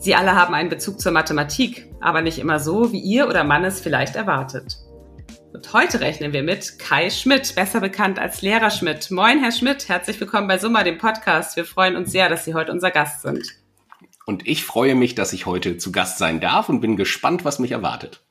Sie alle haben einen Bezug zur Mathematik, aber nicht immer so, wie ihr oder Mann es vielleicht erwartet. Und heute rechnen wir mit Kai Schmidt, besser bekannt als Lehrer Schmidt. Moin, Herr Schmidt, herzlich willkommen bei Summa, dem Podcast. Wir freuen uns sehr, dass Sie heute unser Gast sind. Und ich freue mich, dass ich heute zu Gast sein darf und bin gespannt, was mich erwartet.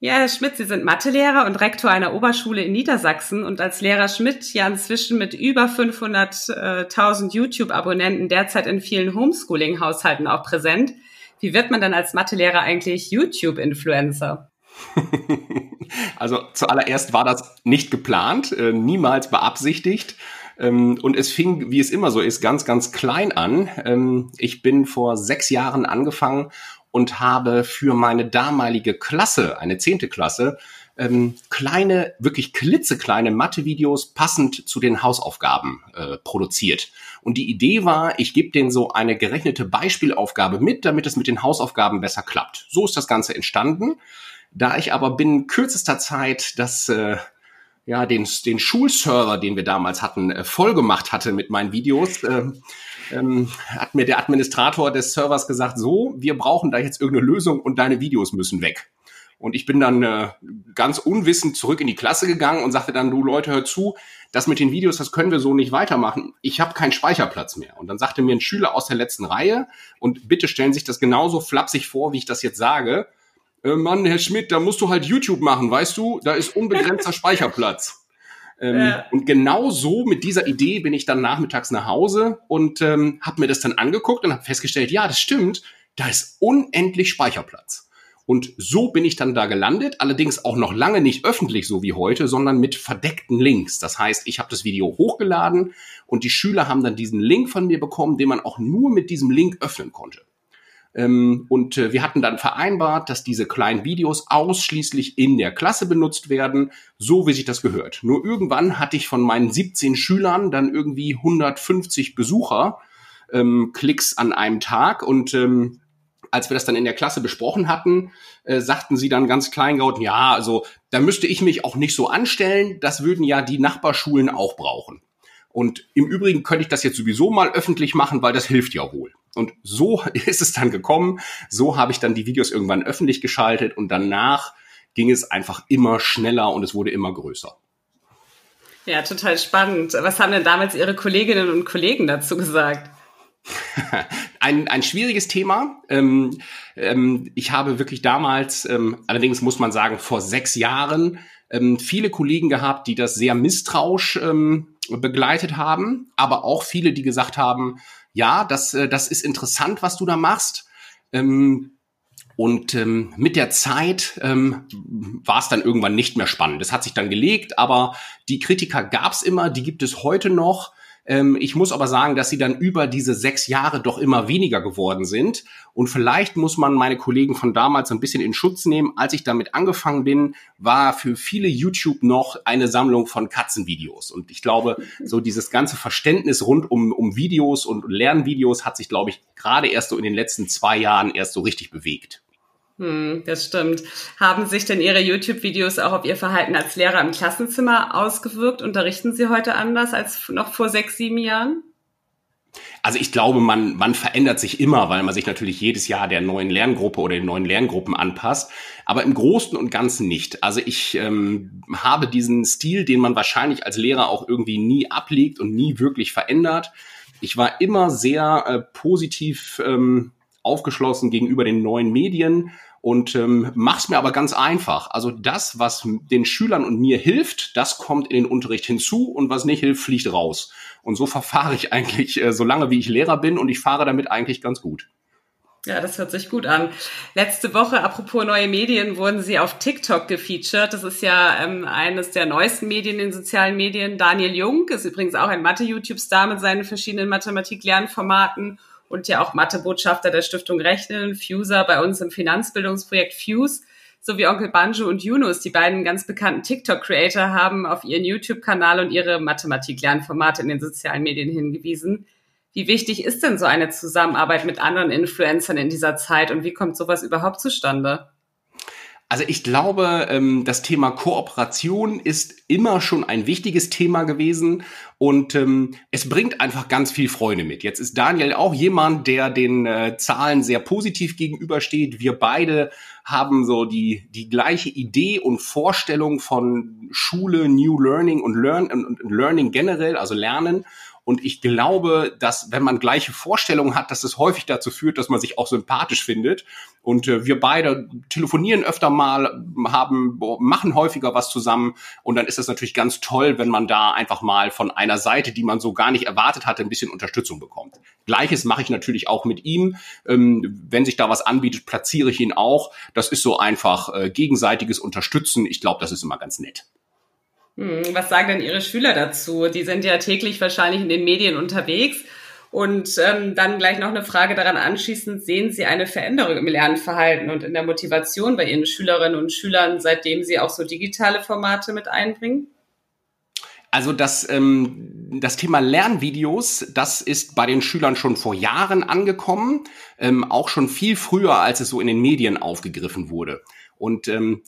Ja, Herr Schmidt, Sie sind Mathelehrer und Rektor einer Oberschule in Niedersachsen und als Lehrer Schmidt ja inzwischen mit über 500.000 YouTube-Abonnenten derzeit in vielen Homeschooling-Haushalten auch präsent. Wie wird man dann als Mathelehrer eigentlich YouTube-Influencer? also zuallererst war das nicht geplant, äh, niemals beabsichtigt. Ähm, und es fing, wie es immer so ist, ganz, ganz klein an. Ähm, ich bin vor sechs Jahren angefangen und habe für meine damalige Klasse, eine zehnte Klasse, ähm, kleine, wirklich klitzekleine Mathe-Videos passend zu den Hausaufgaben äh, produziert. Und die Idee war, ich gebe denen so eine gerechnete Beispielaufgabe mit, damit es mit den Hausaufgaben besser klappt. So ist das Ganze entstanden. Da ich aber binnen kürzester Zeit das äh, ja, den, den Schulserver, den wir damals hatten, äh, voll gemacht hatte mit meinen Videos, äh, ähm, hat mir der Administrator des Servers gesagt, so, wir brauchen da jetzt irgendeine Lösung und deine Videos müssen weg. Und ich bin dann äh, ganz unwissend zurück in die Klasse gegangen und sagte dann, du Leute, hör zu, das mit den Videos, das können wir so nicht weitermachen. Ich habe keinen Speicherplatz mehr. Und dann sagte mir ein Schüler aus der letzten Reihe, und bitte stellen sich das genauso flapsig vor, wie ich das jetzt sage, äh, Mann, Herr Schmidt, da musst du halt YouTube machen, weißt du, da ist unbegrenzter Speicherplatz. Ähm, ja. Und genau so mit dieser Idee bin ich dann nachmittags nach Hause und ähm, habe mir das dann angeguckt und habe festgestellt, ja, das stimmt, da ist unendlich Speicherplatz. Und so bin ich dann da gelandet, allerdings auch noch lange nicht öffentlich so wie heute, sondern mit verdeckten Links. Das heißt, ich habe das Video hochgeladen und die Schüler haben dann diesen Link von mir bekommen, den man auch nur mit diesem Link öffnen konnte. Ähm, und äh, wir hatten dann vereinbart, dass diese kleinen Videos ausschließlich in der Klasse benutzt werden, so wie sich das gehört. Nur irgendwann hatte ich von meinen 17 Schülern dann irgendwie 150 Besucher, ähm, Klicks an einem Tag und ähm, als wir das dann in der Klasse besprochen hatten, äh, sagten sie dann ganz kleingaut, ja, also da müsste ich mich auch nicht so anstellen, das würden ja die Nachbarschulen auch brauchen. Und im Übrigen könnte ich das jetzt sowieso mal öffentlich machen, weil das hilft ja wohl. Und so ist es dann gekommen. So habe ich dann die Videos irgendwann öffentlich geschaltet und danach ging es einfach immer schneller und es wurde immer größer. Ja, total spannend. Was haben denn damals Ihre Kolleginnen und Kollegen dazu gesagt? ein, ein schwieriges Thema. Ähm, ähm, ich habe wirklich damals, ähm, allerdings muss man sagen, vor sechs Jahren ähm, viele Kollegen gehabt, die das sehr misstrauisch ähm, begleitet haben, aber auch viele, die gesagt haben, ja, das, äh, das ist interessant, was du da machst. Ähm, und ähm, mit der Zeit ähm, war es dann irgendwann nicht mehr spannend. Das hat sich dann gelegt, aber die Kritiker gab es immer, die gibt es heute noch. Ähm, ich muss aber sagen, dass sie dann über diese sechs Jahre doch immer weniger geworden sind. Und vielleicht muss man meine Kollegen von damals ein bisschen in Schutz nehmen. Als ich damit angefangen bin, war für viele YouTube noch eine Sammlung von Katzenvideos. Und ich glaube, so dieses ganze Verständnis rund um, um Videos und Lernvideos hat sich, glaube ich, gerade erst so in den letzten zwei Jahren erst so richtig bewegt. Hm, das stimmt. Haben sich denn Ihre YouTube-Videos auch auf Ihr Verhalten als Lehrer im Klassenzimmer ausgewirkt? Unterrichten Sie heute anders als noch vor sechs, sieben Jahren? Also ich glaube, man, man verändert sich immer, weil man sich natürlich jedes Jahr der neuen Lerngruppe oder den neuen Lerngruppen anpasst. Aber im Großen und Ganzen nicht. Also ich ähm, habe diesen Stil, den man wahrscheinlich als Lehrer auch irgendwie nie ablegt und nie wirklich verändert. Ich war immer sehr äh, positiv ähm, aufgeschlossen gegenüber den neuen Medien und ähm, mach's mir aber ganz einfach. Also das, was den Schülern und mir hilft, das kommt in den Unterricht hinzu und was nicht hilft, fliegt raus. Und so verfahre ich eigentlich äh, so lange, wie ich Lehrer bin und ich fahre damit eigentlich ganz gut. Ja, das hört sich gut an. Letzte Woche, apropos neue Medien, wurden Sie auf TikTok gefeatured. Das ist ja ähm, eines der neuesten Medien in sozialen Medien. Daniel Jung ist übrigens auch ein Mathe-YouTube-Star mit seinen verschiedenen Mathematik-Lernformaten und ja auch Mathebotschafter der Stiftung Rechnen, Fuser bei uns im Finanzbildungsprojekt Fuse. so wie Onkel Banjo und Yunus, die beiden ganz bekannten TikTok-Creator, haben auf ihren YouTube-Kanal und ihre Mathematik-Lernformate in den sozialen Medien hingewiesen. Wie wichtig ist denn so eine Zusammenarbeit mit anderen Influencern in dieser Zeit und wie kommt sowas überhaupt zustande? Also ich glaube, ähm, das Thema Kooperation ist immer schon ein wichtiges Thema gewesen und ähm, es bringt einfach ganz viel Freude mit. Jetzt ist Daniel auch jemand, der den äh, Zahlen sehr positiv gegenübersteht. Wir beide haben so die, die gleiche Idee und Vorstellung von Schule, New Learning und, Learn, und Learning generell, also Lernen. Und ich glaube, dass wenn man gleiche Vorstellungen hat, dass es häufig dazu führt, dass man sich auch sympathisch findet. Und äh, wir beide telefonieren öfter mal, haben, machen häufiger was zusammen. Und dann ist es natürlich ganz toll, wenn man da einfach mal von einer Seite, die man so gar nicht erwartet hatte, ein bisschen Unterstützung bekommt. Gleiches mache ich natürlich auch mit ihm. Ähm, wenn sich da was anbietet, platziere ich ihn auch. Das ist so einfach äh, gegenseitiges Unterstützen. Ich glaube, das ist immer ganz nett. Hm, was sagen denn Ihre Schüler dazu? Die sind ja täglich wahrscheinlich in den Medien unterwegs. Und ähm, dann gleich noch eine Frage daran anschließend, sehen Sie eine Veränderung im Lernverhalten und in der Motivation bei Ihren Schülerinnen und Schülern, seitdem Sie auch so digitale Formate mit einbringen? Also das, ähm, das Thema Lernvideos, das ist bei den Schülern schon vor Jahren angekommen, ähm, auch schon viel früher, als es so in den Medien aufgegriffen wurde. Und ähm,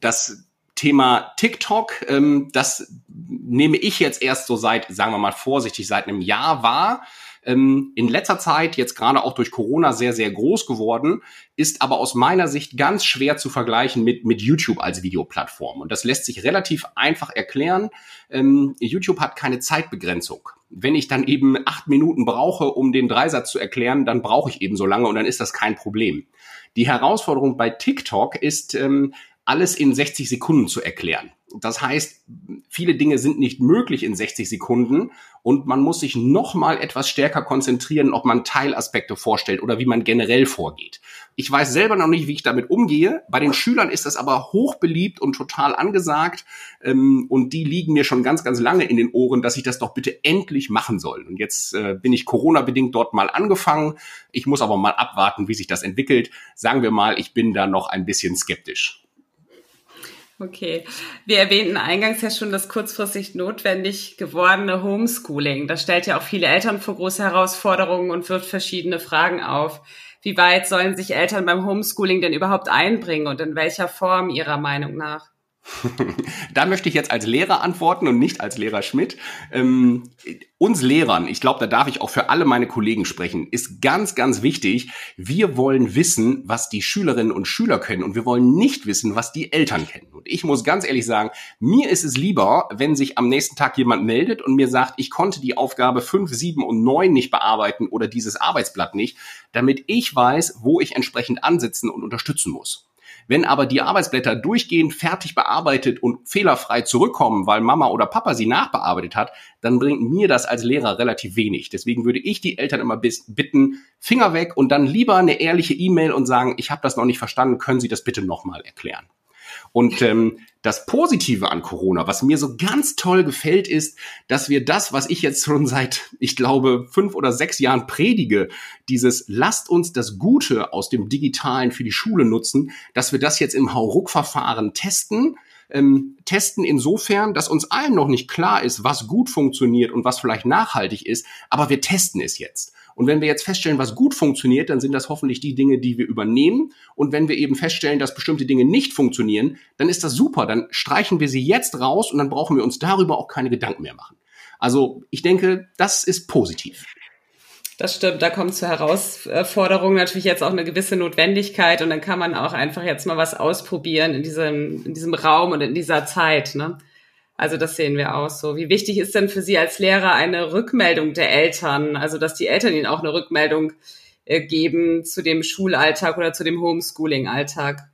das Thema TikTok, ähm, das nehme ich jetzt erst so seit, sagen wir mal vorsichtig, seit einem Jahr wahr. Ähm, in letzter Zeit, jetzt gerade auch durch Corona, sehr, sehr groß geworden, ist aber aus meiner Sicht ganz schwer zu vergleichen mit, mit YouTube als Videoplattform. Und das lässt sich relativ einfach erklären. Ähm, YouTube hat keine Zeitbegrenzung. Wenn ich dann eben acht Minuten brauche, um den Dreisatz zu erklären, dann brauche ich eben so lange und dann ist das kein Problem. Die Herausforderung bei TikTok ist, ähm, alles in 60 Sekunden zu erklären. Das heißt, viele Dinge sind nicht möglich in 60 Sekunden und man muss sich noch mal etwas stärker konzentrieren, ob man Teilaspekte vorstellt oder wie man generell vorgeht. Ich weiß selber noch nicht, wie ich damit umgehe. Bei den Schülern ist das aber hochbeliebt und total angesagt ähm, und die liegen mir schon ganz, ganz lange in den Ohren, dass ich das doch bitte endlich machen soll. Und jetzt äh, bin ich Corona-bedingt dort mal angefangen. Ich muss aber mal abwarten, wie sich das entwickelt. Sagen wir mal, ich bin da noch ein bisschen skeptisch. Okay. Wir erwähnten eingangs ja schon das kurzfristig notwendig gewordene Homeschooling. Das stellt ja auch viele Eltern vor große Herausforderungen und wirft verschiedene Fragen auf. Wie weit sollen sich Eltern beim Homeschooling denn überhaupt einbringen und in welcher Form Ihrer Meinung nach? da möchte ich jetzt als Lehrer antworten und nicht als Lehrer Schmidt. Ähm, uns Lehrern, ich glaube, da darf ich auch für alle meine Kollegen sprechen, ist ganz, ganz wichtig. Wir wollen wissen, was die Schülerinnen und Schüler können und wir wollen nicht wissen, was die Eltern kennen. Und ich muss ganz ehrlich sagen, mir ist es lieber, wenn sich am nächsten Tag jemand meldet und mir sagt, ich konnte die Aufgabe 5, 7 und 9 nicht bearbeiten oder dieses Arbeitsblatt nicht, damit ich weiß, wo ich entsprechend ansitzen und unterstützen muss. Wenn aber die Arbeitsblätter durchgehend fertig bearbeitet und fehlerfrei zurückkommen, weil Mama oder Papa sie nachbearbeitet hat, dann bringt mir das als Lehrer relativ wenig. Deswegen würde ich die Eltern immer bitten, Finger weg und dann lieber eine ehrliche E-Mail und sagen, ich habe das noch nicht verstanden, können Sie das bitte nochmal erklären. Und ähm, das Positive an Corona, was mir so ganz toll gefällt, ist, dass wir das, was ich jetzt schon seit, ich glaube, fünf oder sechs Jahren predige, dieses lasst uns das Gute aus dem Digitalen für die Schule nutzen, dass wir das jetzt im Hauruck-Verfahren testen. Ähm, testen insofern, dass uns allen noch nicht klar ist, was gut funktioniert und was vielleicht nachhaltig ist, aber wir testen es jetzt. Und wenn wir jetzt feststellen, was gut funktioniert, dann sind das hoffentlich die Dinge, die wir übernehmen. Und wenn wir eben feststellen, dass bestimmte Dinge nicht funktionieren, dann ist das super. Dann streichen wir sie jetzt raus und dann brauchen wir uns darüber auch keine Gedanken mehr machen. Also ich denke, das ist positiv. Das stimmt, da kommt zur Herausforderung natürlich jetzt auch eine gewisse Notwendigkeit und dann kann man auch einfach jetzt mal was ausprobieren in diesem, in diesem Raum und in dieser Zeit. Ne? Also das sehen wir auch so. Wie wichtig ist denn für Sie als Lehrer eine Rückmeldung der Eltern? Also dass die Eltern Ihnen auch eine Rückmeldung äh, geben zu dem Schulalltag oder zu dem Homeschooling-Alltag?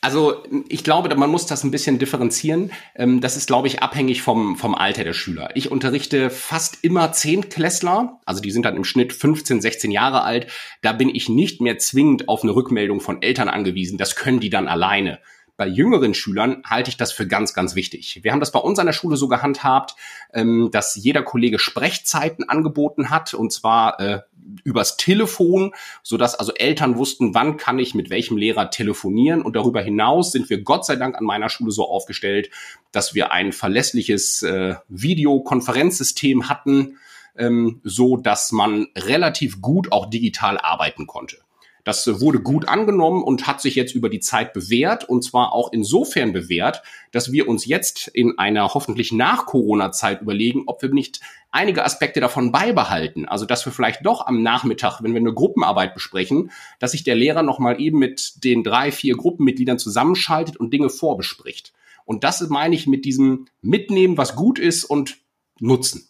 Also ich glaube, man muss das ein bisschen differenzieren. Ähm, das ist, glaube ich, abhängig vom, vom Alter der Schüler. Ich unterrichte fast immer Zehntklässler, also die sind dann im Schnitt 15, 16 Jahre alt. Da bin ich nicht mehr zwingend auf eine Rückmeldung von Eltern angewiesen. Das können die dann alleine. Bei jüngeren Schülern halte ich das für ganz, ganz wichtig. Wir haben das bei uns an der Schule so gehandhabt, ähm, dass jeder Kollege Sprechzeiten angeboten hat und zwar äh, übers Telefon, so dass also Eltern wussten, wann kann ich mit welchem Lehrer telefonieren. Und darüber hinaus sind wir Gott sei Dank an meiner Schule so aufgestellt, dass wir ein verlässliches äh, Videokonferenzsystem hatten, ähm, so dass man relativ gut auch digital arbeiten konnte. Das wurde gut angenommen und hat sich jetzt über die Zeit bewährt und zwar auch insofern bewährt, dass wir uns jetzt in einer hoffentlich nach Corona-Zeit überlegen, ob wir nicht einige Aspekte davon beibehalten. Also, dass wir vielleicht doch am Nachmittag, wenn wir eine Gruppenarbeit besprechen, dass sich der Lehrer nochmal eben mit den drei, vier Gruppenmitgliedern zusammenschaltet und Dinge vorbespricht. Und das meine ich mit diesem Mitnehmen, was gut ist und nutzen.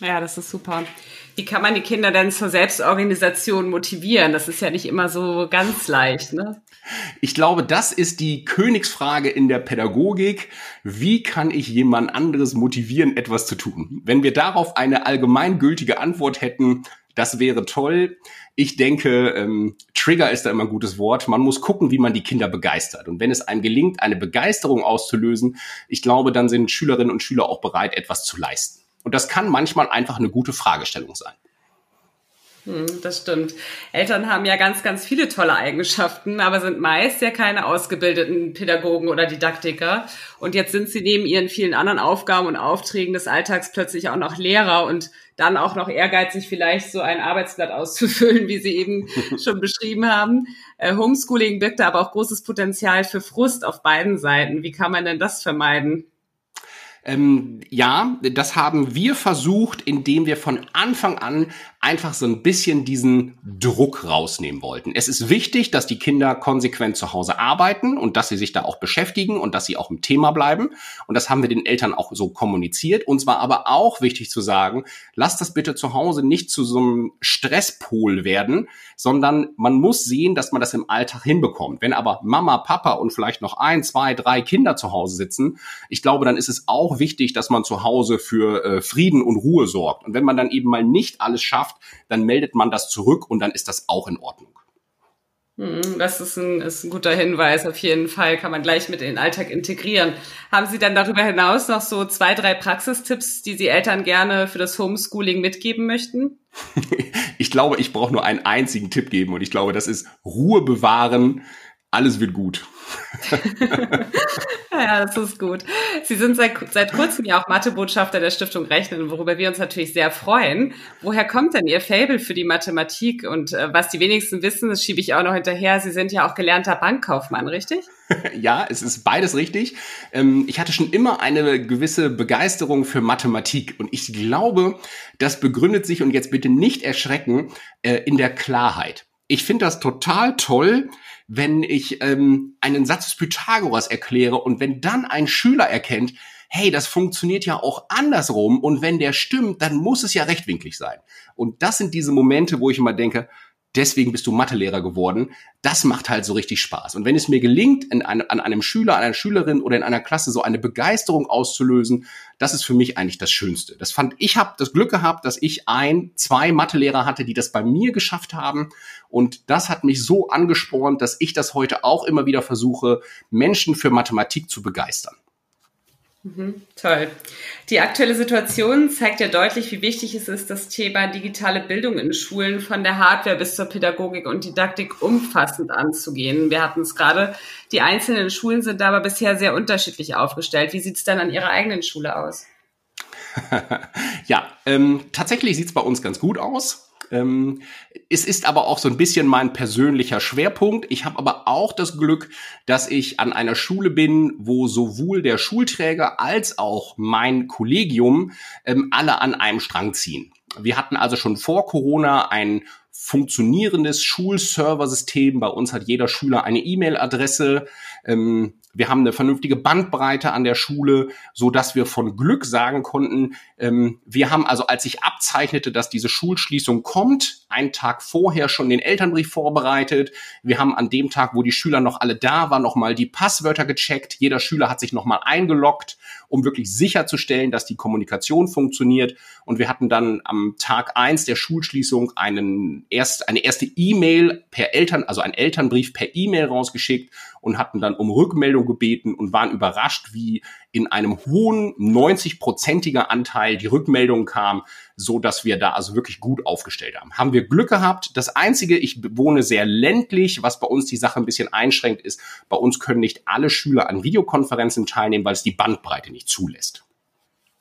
Ja, das ist super. Wie kann man die Kinder denn zur Selbstorganisation motivieren? Das ist ja nicht immer so ganz leicht, ne? Ich glaube, das ist die Königsfrage in der Pädagogik. Wie kann ich jemand anderes motivieren, etwas zu tun? Wenn wir darauf eine allgemeingültige Antwort hätten, das wäre toll. Ich denke, ähm, Trigger ist da immer ein gutes Wort. Man muss gucken, wie man die Kinder begeistert. Und wenn es einem gelingt, eine Begeisterung auszulösen, ich glaube, dann sind Schülerinnen und Schüler auch bereit, etwas zu leisten. Und das kann manchmal einfach eine gute Fragestellung sein. Hm, das stimmt. Eltern haben ja ganz, ganz viele tolle Eigenschaften, aber sind meist ja keine ausgebildeten Pädagogen oder Didaktiker. Und jetzt sind sie neben ihren vielen anderen Aufgaben und Aufträgen des Alltags plötzlich auch noch Lehrer und dann auch noch ehrgeizig vielleicht so ein Arbeitsblatt auszufüllen, wie Sie eben schon beschrieben haben. Äh, Homeschooling birgt da aber auch großes Potenzial für Frust auf beiden Seiten. Wie kann man denn das vermeiden? Ähm, ja, das haben wir versucht, indem wir von Anfang an einfach so ein bisschen diesen Druck rausnehmen wollten. Es ist wichtig, dass die Kinder konsequent zu Hause arbeiten und dass sie sich da auch beschäftigen und dass sie auch im Thema bleiben. Und das haben wir den Eltern auch so kommuniziert. Und zwar aber auch wichtig zu sagen, lasst das bitte zu Hause nicht zu so einem Stresspol werden, sondern man muss sehen, dass man das im Alltag hinbekommt. Wenn aber Mama, Papa und vielleicht noch ein, zwei, drei Kinder zu Hause sitzen, ich glaube, dann ist es auch wichtig, dass man zu Hause für äh, Frieden und Ruhe sorgt. Und wenn man dann eben mal nicht alles schafft, dann meldet man das zurück und dann ist das auch in Ordnung. Hm, das ist ein, ist ein guter Hinweis. Auf jeden Fall kann man gleich mit in den Alltag integrieren. Haben Sie dann darüber hinaus noch so zwei, drei Praxistipps, die Sie Eltern gerne für das Homeschooling mitgeben möchten? ich glaube, ich brauche nur einen einzigen Tipp geben und ich glaube, das ist Ruhe bewahren. Alles wird gut. ja, das ist gut. Sie sind seit, seit kurzem ja auch Mathebotschafter der Stiftung Rechnen, worüber wir uns natürlich sehr freuen. Woher kommt denn Ihr Fable für die Mathematik? Und äh, was die wenigsten wissen, das schiebe ich auch noch hinterher, Sie sind ja auch gelernter Bankkaufmann, richtig? ja, es ist beides richtig. Ähm, ich hatte schon immer eine gewisse Begeisterung für Mathematik und ich glaube, das begründet sich, und jetzt bitte nicht erschrecken, äh, in der Klarheit. Ich finde das total toll, wenn ich ähm, einen Satz des Pythagoras erkläre und wenn dann ein Schüler erkennt, hey, das funktioniert ja auch andersrum und wenn der stimmt, dann muss es ja rechtwinklig sein. Und das sind diese Momente, wo ich immer denke, deswegen bist du Mathelehrer geworden. Das macht halt so richtig Spaß. Und wenn es mir gelingt, in einem, an einem Schüler, an einer Schülerin oder in einer Klasse so eine Begeisterung auszulösen, das ist für mich eigentlich das Schönste. Das fand ich habe das Glück gehabt, dass ich ein, zwei Mathelehrer hatte, die das bei mir geschafft haben. Und das hat mich so angespornt, dass ich das heute auch immer wieder versuche, Menschen für Mathematik zu begeistern. Mhm, toll. Die aktuelle Situation zeigt ja deutlich, wie wichtig es ist, das Thema digitale Bildung in Schulen von der Hardware bis zur Pädagogik und Didaktik umfassend anzugehen. Wir hatten es gerade, die einzelnen Schulen sind aber bisher sehr unterschiedlich aufgestellt. Wie sieht es denn an Ihrer eigenen Schule aus? ja, ähm, tatsächlich sieht es bei uns ganz gut aus. Ähm, es ist aber auch so ein bisschen mein persönlicher Schwerpunkt. Ich habe aber auch das Glück, dass ich an einer Schule bin, wo sowohl der Schulträger als auch mein Kollegium ähm, alle an einem Strang ziehen. Wir hatten also schon vor Corona ein funktionierendes Schulserversystem. Bei uns hat jeder Schüler eine E-Mail-Adresse. Ähm, wir haben eine vernünftige Bandbreite an der Schule, so dass wir von Glück sagen konnten, ähm, wir haben also, als ich abzeichnete, dass diese Schulschließung kommt, einen Tag vorher schon den Elternbrief vorbereitet. Wir haben an dem Tag, wo die Schüler noch alle da waren, nochmal die Passwörter gecheckt. Jeder Schüler hat sich nochmal eingeloggt um wirklich sicherzustellen, dass die Kommunikation funktioniert. Und wir hatten dann am Tag eins der Schulschließung einen erst, eine erste E-Mail per Eltern, also einen Elternbrief per E-Mail rausgeschickt und hatten dann um Rückmeldung gebeten und waren überrascht, wie in einem hohen 90-prozentiger Anteil die Rückmeldung kam, so dass wir da also wirklich gut aufgestellt haben. Haben wir Glück gehabt. Das einzige, ich wohne sehr ländlich, was bei uns die Sache ein bisschen einschränkt ist, bei uns können nicht alle Schüler an Videokonferenzen teilnehmen, weil es die Bandbreite nicht zulässt.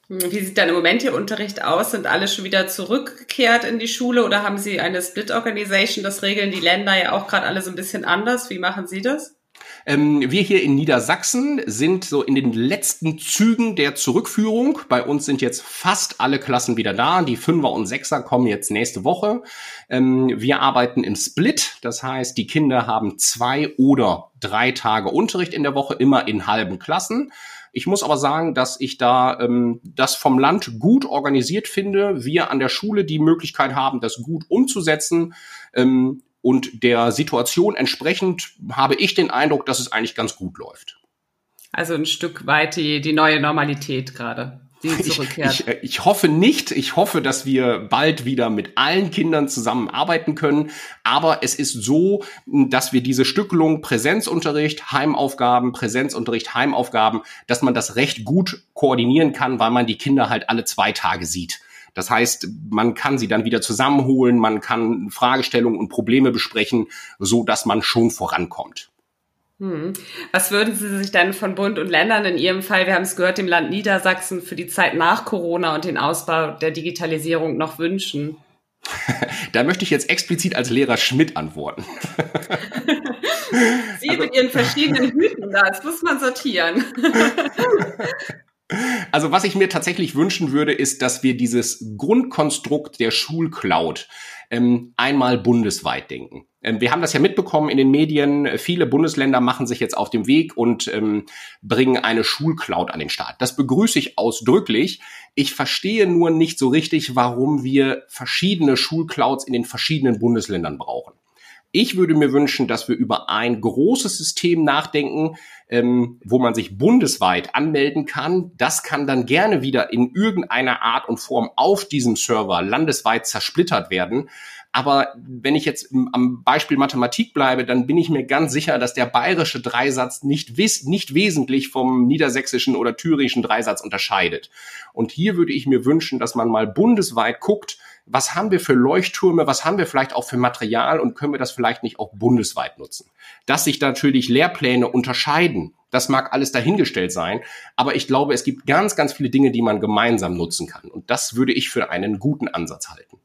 Hm, wie sieht dann im Moment Ihr Unterricht aus? Sind alle schon wieder zurückgekehrt in die Schule oder haben Sie eine Split Organization? Das regeln die Länder ja auch gerade alle so ein bisschen anders. Wie machen Sie das? Ähm, wir hier in Niedersachsen sind so in den letzten Zügen der Zurückführung. Bei uns sind jetzt fast alle Klassen wieder da. Die Fünfer und Sechser kommen jetzt nächste Woche. Ähm, wir arbeiten im Split. Das heißt, die Kinder haben zwei oder drei Tage Unterricht in der Woche, immer in halben Klassen. Ich muss aber sagen, dass ich da ähm, das vom Land gut organisiert finde. Wir an der Schule die Möglichkeit haben, das gut umzusetzen. Ähm, und der Situation entsprechend habe ich den Eindruck, dass es eigentlich ganz gut läuft. Also ein Stück weit die, die neue Normalität gerade. Ich, ich, ich hoffe nicht. Ich hoffe, dass wir bald wieder mit allen Kindern zusammenarbeiten können. Aber es ist so, dass wir diese Stückelung Präsenzunterricht, Heimaufgaben, Präsenzunterricht, Heimaufgaben, dass man das recht gut koordinieren kann, weil man die Kinder halt alle zwei Tage sieht. Das heißt, man kann sie dann wieder zusammenholen, man kann Fragestellungen und Probleme besprechen, so dass man schon vorankommt. Hm. Was würden Sie sich denn von Bund und Ländern in Ihrem Fall, wir haben es gehört, dem Land Niedersachsen für die Zeit nach Corona und den Ausbau der Digitalisierung noch wünschen? da möchte ich jetzt explizit als Lehrer Schmidt antworten. Sie also, mit Ihren verschiedenen Hüten da, das muss man sortieren. Also was ich mir tatsächlich wünschen würde, ist, dass wir dieses Grundkonstrukt der Schulcloud ähm, einmal bundesweit denken. Ähm, wir haben das ja mitbekommen in den Medien. Viele Bundesländer machen sich jetzt auf den Weg und ähm, bringen eine Schulcloud an den Start. Das begrüße ich ausdrücklich. Ich verstehe nur nicht so richtig, warum wir verschiedene Schulclouds in den verschiedenen Bundesländern brauchen. Ich würde mir wünschen, dass wir über ein großes System nachdenken, ähm, wo man sich bundesweit anmelden kann. Das kann dann gerne wieder in irgendeiner Art und Form auf diesem Server landesweit zersplittert werden. Aber wenn ich jetzt am Beispiel Mathematik bleibe, dann bin ich mir ganz sicher, dass der bayerische Dreisatz nicht, wes nicht wesentlich vom niedersächsischen oder thüringischen Dreisatz unterscheidet. Und hier würde ich mir wünschen, dass man mal bundesweit guckt, was haben wir für Leuchttürme, was haben wir vielleicht auch für Material und können wir das vielleicht nicht auch bundesweit nutzen. Dass sich natürlich Lehrpläne unterscheiden, das mag alles dahingestellt sein, aber ich glaube, es gibt ganz, ganz viele Dinge, die man gemeinsam nutzen kann. Und das würde ich für einen guten Ansatz halten.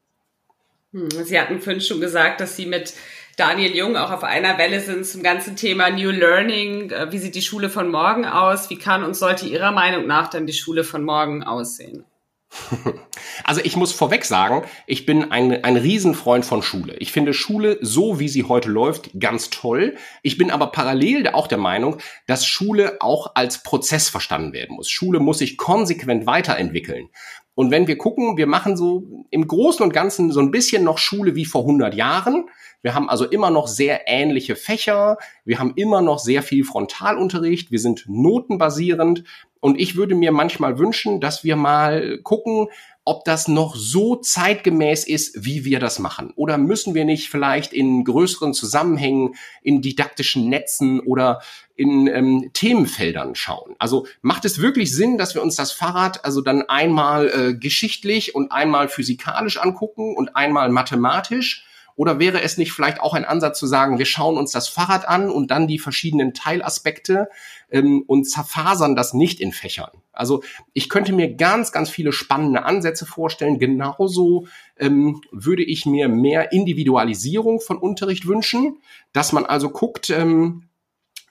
Hm, Sie hatten vorhin schon gesagt, dass Sie mit Daniel Jung auch auf einer Welle sind zum ganzen Thema New Learning. Äh, wie sieht die Schule von morgen aus? Wie kann und sollte Ihrer Meinung nach dann die Schule von morgen aussehen? Also ich muss vorweg sagen, ich bin ein, ein Riesenfreund von Schule. Ich finde Schule, so wie sie heute läuft, ganz toll. Ich bin aber parallel auch der Meinung, dass Schule auch als Prozess verstanden werden muss. Schule muss sich konsequent weiterentwickeln. Und wenn wir gucken, wir machen so im Großen und Ganzen so ein bisschen noch Schule wie vor 100 Jahren. Wir haben also immer noch sehr ähnliche Fächer. Wir haben immer noch sehr viel Frontalunterricht. Wir sind notenbasierend. Und ich würde mir manchmal wünschen, dass wir mal gucken, ob das noch so zeitgemäß ist, wie wir das machen. Oder müssen wir nicht vielleicht in größeren Zusammenhängen, in didaktischen Netzen oder in ähm, Themenfeldern schauen? Also macht es wirklich Sinn, dass wir uns das Fahrrad also dann einmal äh, geschichtlich und einmal physikalisch angucken und einmal mathematisch? Oder wäre es nicht vielleicht auch ein Ansatz zu sagen, wir schauen uns das Fahrrad an und dann die verschiedenen Teilaspekte ähm, und zerfasern das nicht in Fächern? Also ich könnte mir ganz, ganz viele spannende Ansätze vorstellen. Genauso ähm, würde ich mir mehr Individualisierung von Unterricht wünschen, dass man also guckt, ähm,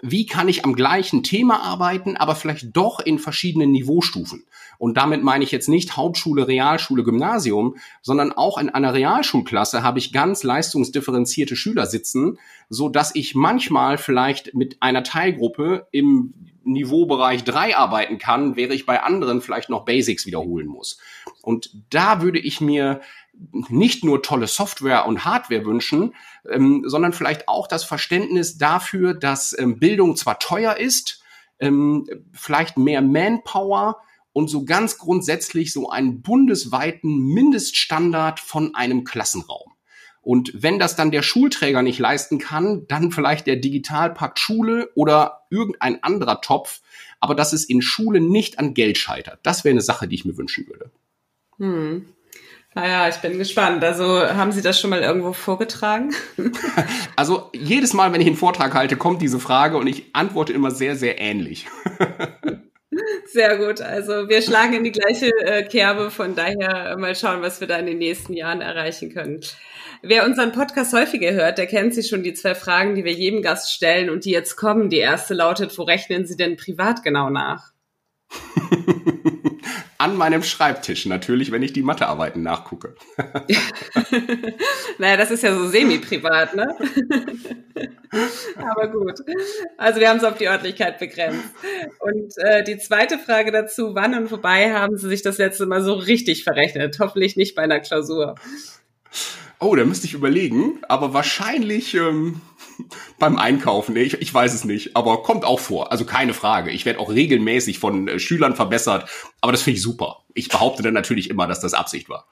wie kann ich am gleichen Thema arbeiten, aber vielleicht doch in verschiedenen Niveaustufen. Und damit meine ich jetzt nicht Hauptschule, Realschule, Gymnasium, sondern auch in einer Realschulklasse habe ich ganz leistungsdifferenzierte Schüler sitzen, so dass ich manchmal vielleicht mit einer Teilgruppe im Niveaubereich 3 arbeiten kann, wäre ich bei anderen vielleicht noch Basics wiederholen muss. Und da würde ich mir nicht nur tolle Software und Hardware wünschen, ähm, sondern vielleicht auch das Verständnis dafür, dass ähm, Bildung zwar teuer ist, ähm, vielleicht mehr Manpower und so ganz grundsätzlich so einen bundesweiten Mindeststandard von einem Klassenraum. Und wenn das dann der Schulträger nicht leisten kann, dann vielleicht der Digitalpakt Schule oder irgendein anderer Topf, aber dass es in Schule nicht an Geld scheitert. Das wäre eine Sache, die ich mir wünschen würde. Hm. Naja, ich bin gespannt. Also haben Sie das schon mal irgendwo vorgetragen? Also jedes Mal, wenn ich einen Vortrag halte, kommt diese Frage und ich antworte immer sehr, sehr ähnlich. Sehr gut. Also wir schlagen in die gleiche äh, Kerbe. Von daher mal schauen, was wir da in den nächsten Jahren erreichen können. Wer unseren Podcast häufiger hört, der kennt sich schon die zwei Fragen, die wir jedem Gast stellen und die jetzt kommen. Die erste lautet, wo rechnen Sie denn privat genau nach? An meinem Schreibtisch natürlich, wenn ich die Mathearbeiten nachgucke. naja, das ist ja so semi-privat, ne? Aber gut. Also wir haben es auf die Örtlichkeit begrenzt. Und äh, die zweite Frage dazu, wann und wobei haben Sie sich das letzte Mal so richtig verrechnet? Hoffentlich nicht bei einer Klausur. Oh, da müsste ich überlegen, aber wahrscheinlich ähm, beim Einkaufen. Ich, ich weiß es nicht, aber kommt auch vor. Also keine Frage. Ich werde auch regelmäßig von äh, Schülern verbessert, aber das finde ich super. Ich behaupte dann natürlich immer, dass das Absicht war.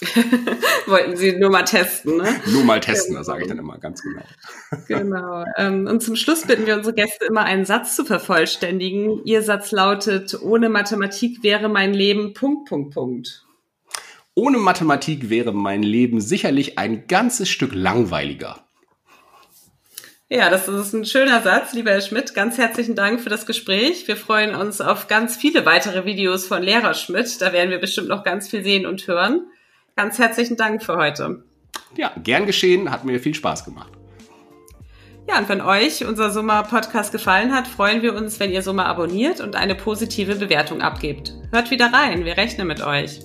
Wollten Sie nur mal testen, ne? Nur mal testen, genau. das sage ich dann immer ganz genau. genau. Ähm, und zum Schluss bitten wir unsere Gäste immer einen Satz zu vervollständigen. Ihr Satz lautet, ohne Mathematik wäre mein Leben Punkt, Punkt, Punkt. Ohne Mathematik wäre mein Leben sicherlich ein ganzes Stück langweiliger. Ja, das ist ein schöner Satz, lieber Herr Schmidt. Ganz herzlichen Dank für das Gespräch. Wir freuen uns auf ganz viele weitere Videos von Lehrer Schmidt. Da werden wir bestimmt noch ganz viel sehen und hören. Ganz herzlichen Dank für heute. Ja, gern geschehen. Hat mir viel Spaß gemacht. Ja, und wenn euch unser Summa-Podcast gefallen hat, freuen wir uns, wenn ihr Summa abonniert und eine positive Bewertung abgebt. Hört wieder rein, wir rechnen mit euch.